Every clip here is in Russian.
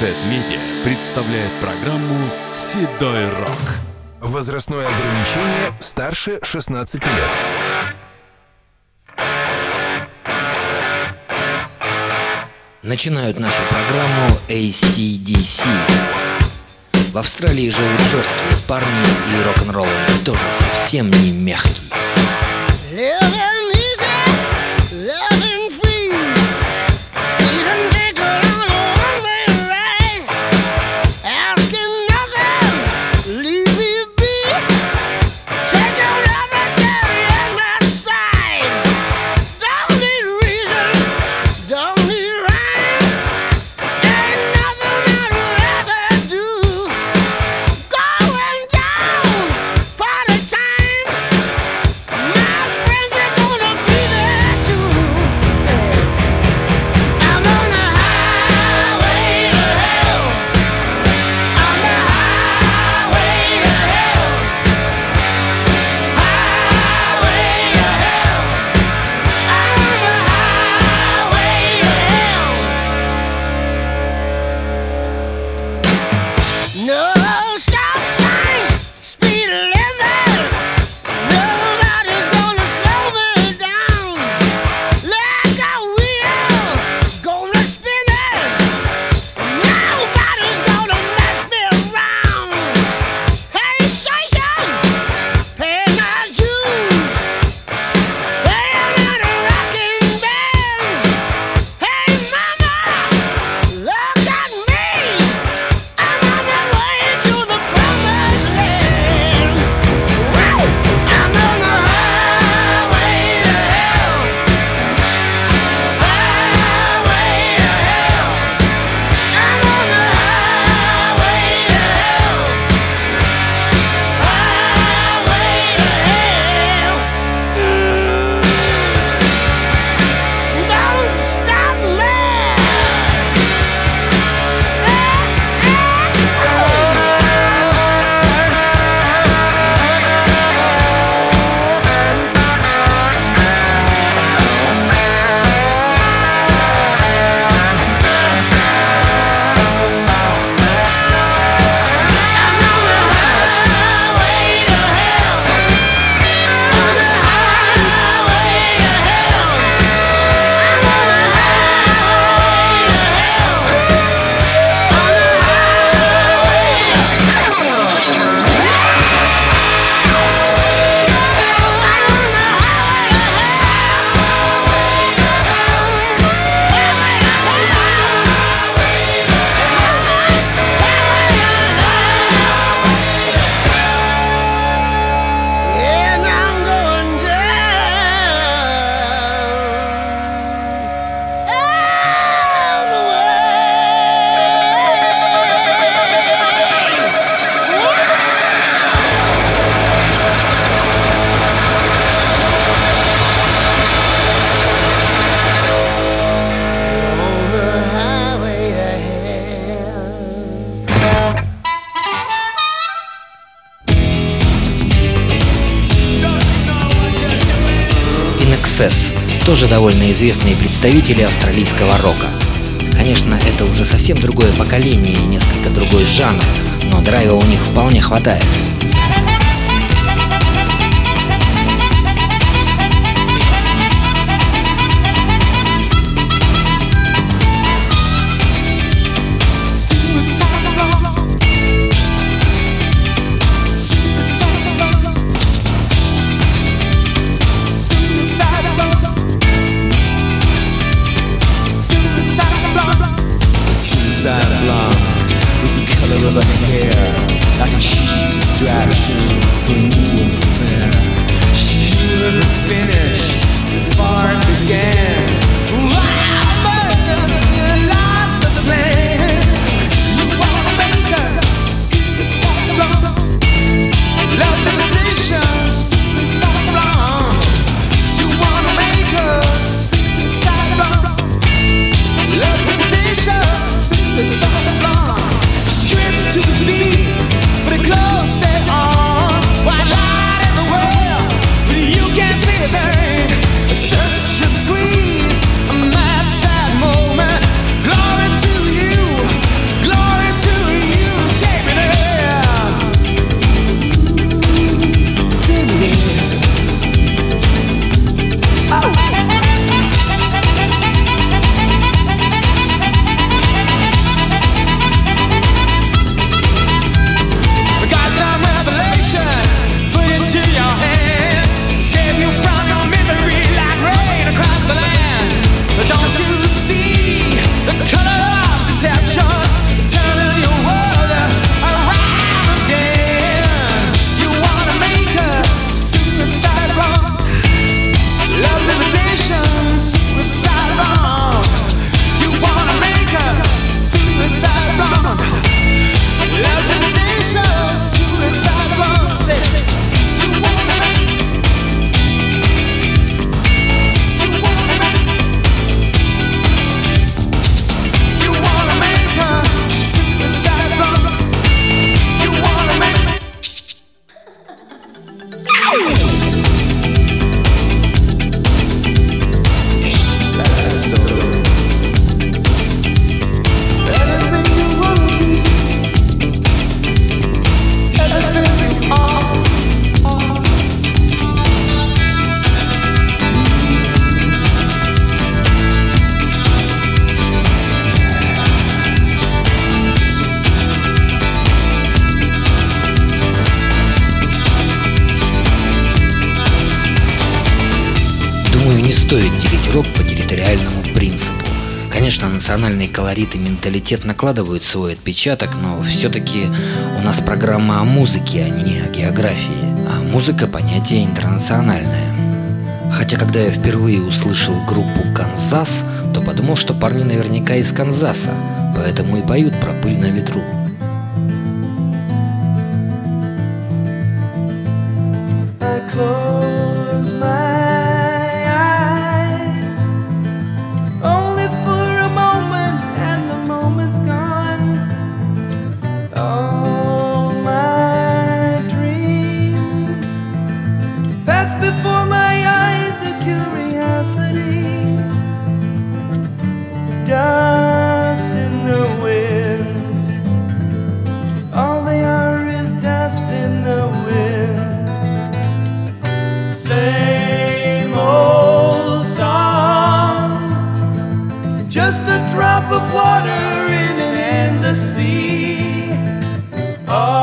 Сет-медиа представляет программу «Седой рок». Возрастное ограничение старше 16 лет. Начинают нашу программу ACDC. В Австралии живут жесткие парни, и рок-н-ролл у них тоже совсем не мягкий. тоже довольно известные представители австралийского рока. Конечно, это уже совсем другое поколение и несколько другой жанр, но драйва у них вполне хватает. Стоит делить рок по территориальному принципу. Конечно, национальный колорит и менталитет накладывают свой отпечаток, но все-таки у нас программа о музыке, а не о географии. А музыка – понятие интернациональное. Хотя, когда я впервые услышал группу «Канзас», то подумал, что парни наверняка из Канзаса, поэтому и поют про пыль на ветру. Close dust in the wind. All they are is dust in the wind. Same old song, just a drop of water in an endless sea. All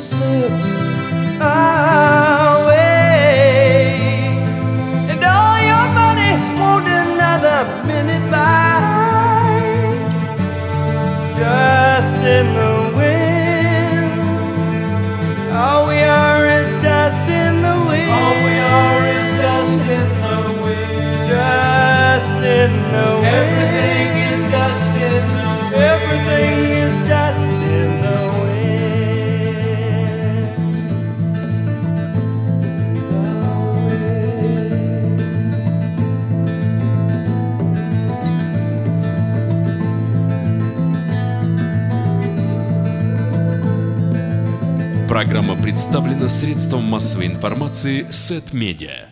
slips. I ah. Программа представлена средством массовой информации Сет Медиа.